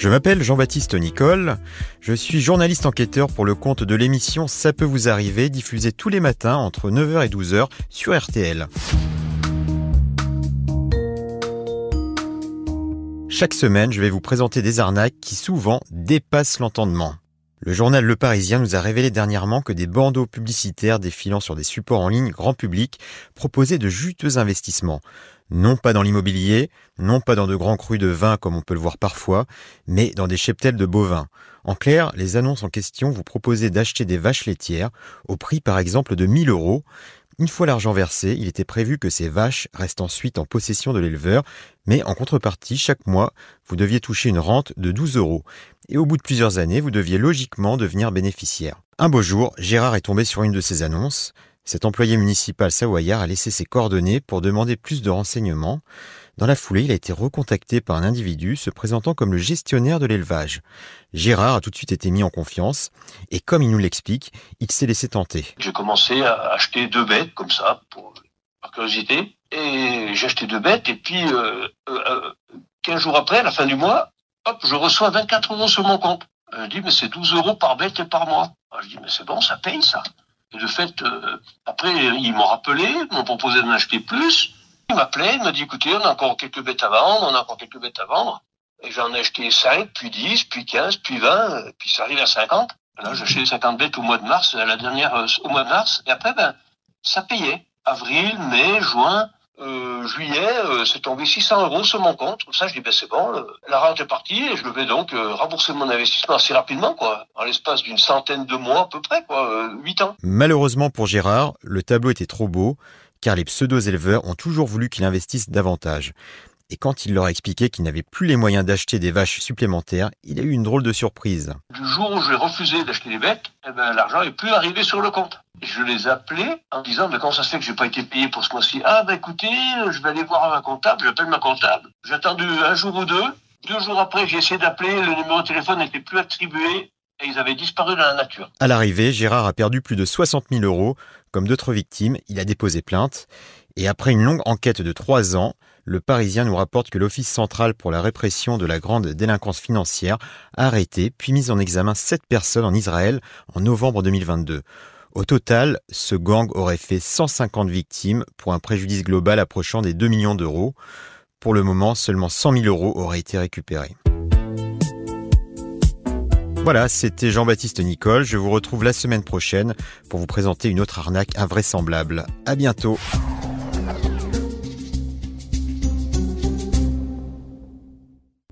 Je m'appelle Jean-Baptiste Nicole, je suis journaliste enquêteur pour le compte de l'émission Ça peut vous arriver, diffusée tous les matins entre 9h et 12h sur RTL. Chaque semaine, je vais vous présenter des arnaques qui souvent dépassent l'entendement. Le journal Le Parisien nous a révélé dernièrement que des bandeaux publicitaires défilant sur des supports en ligne grand public proposaient de juteux investissements. Non pas dans l'immobilier, non pas dans de grands crus de vin comme on peut le voir parfois, mais dans des cheptels de bovins. En clair, les annonces en question vous proposaient d'acheter des vaches laitières au prix par exemple de 1000 euros. Une fois l'argent versé, il était prévu que ces vaches restent ensuite en possession de l'éleveur, mais en contrepartie, chaque mois, vous deviez toucher une rente de 12 euros. Et au bout de plusieurs années, vous deviez logiquement devenir bénéficiaire. Un beau jour, Gérard est tombé sur une de ces annonces. Cet employé municipal savoyard a laissé ses coordonnées pour demander plus de renseignements. Dans la foulée, il a été recontacté par un individu se présentant comme le gestionnaire de l'élevage. Gérard a tout de suite été mis en confiance et comme il nous l'explique, il s'est laissé tenter. J'ai commencé à acheter deux bêtes comme ça, par curiosité. Et j'ai acheté deux bêtes et puis euh, euh, 15 jours après, à la fin du mois, hop, je reçois 24 euros sur mon compte. Je dis, mais c'est 12 euros par bête et par mois. Je dis, mais c'est bon, ça paye ça. Et de fait, euh, après, ils m'ont rappelé, m'ont proposé d'en acheter plus. Il m'appelait, il m'a dit, écoutez, on a encore quelques bêtes à vendre, on a encore quelques bêtes à vendre. Et j'en ai acheté 5, puis 10, puis 15, puis 20, puis ça arrive à 50. Là, j'ai acheté 50 bêtes au mois de mars, la dernière euh, au mois de mars. Et après, ben, ça payait. Avril, mai, juin, euh, juillet, euh, c'est tombé 600 euros sur mon compte. Ça, je dis, ben c'est bon, euh, la rente est partie et je vais donc euh, rembourser mon investissement assez rapidement, quoi. En l'espace d'une centaine de mois à peu près, quoi, 8 ans. Malheureusement pour Gérard, le tableau était trop beau, car les pseudo-éleveurs ont toujours voulu qu'il investisse davantage. Et quand il leur a expliqué qu'il n'avait plus les moyens d'acheter des vaches supplémentaires, il a eu une drôle de surprise. Du jour où j'ai refusé d'acheter des bêtes, eh ben, l'argent est plus arrivé sur le compte. Je les appelais en disant, mais comment ça se fait que j'ai pas été payé pour ce mois-ci? Ah, ben écoutez, je vais aller voir ma comptable, j'appelle ma comptable. J'ai attendu un jour ou deux. Deux jours après, j'ai essayé d'appeler, le numéro de téléphone n'était plus attribué et ils avaient disparu dans la nature. À l'arrivée, Gérard a perdu plus de 60 000 euros. Comme d'autres victimes, il a déposé plainte. Et après une longue enquête de trois ans, le Parisien nous rapporte que l'Office central pour la répression de la grande délinquance financière a arrêté puis mis en examen sept personnes en Israël en novembre 2022. Au total, ce gang aurait fait 150 victimes pour un préjudice global approchant des 2 millions d'euros. Pour le moment, seulement 100 000 euros auraient été récupérés. Voilà, c'était Jean-Baptiste Nicole. Je vous retrouve la semaine prochaine pour vous présenter une autre arnaque invraisemblable. À bientôt.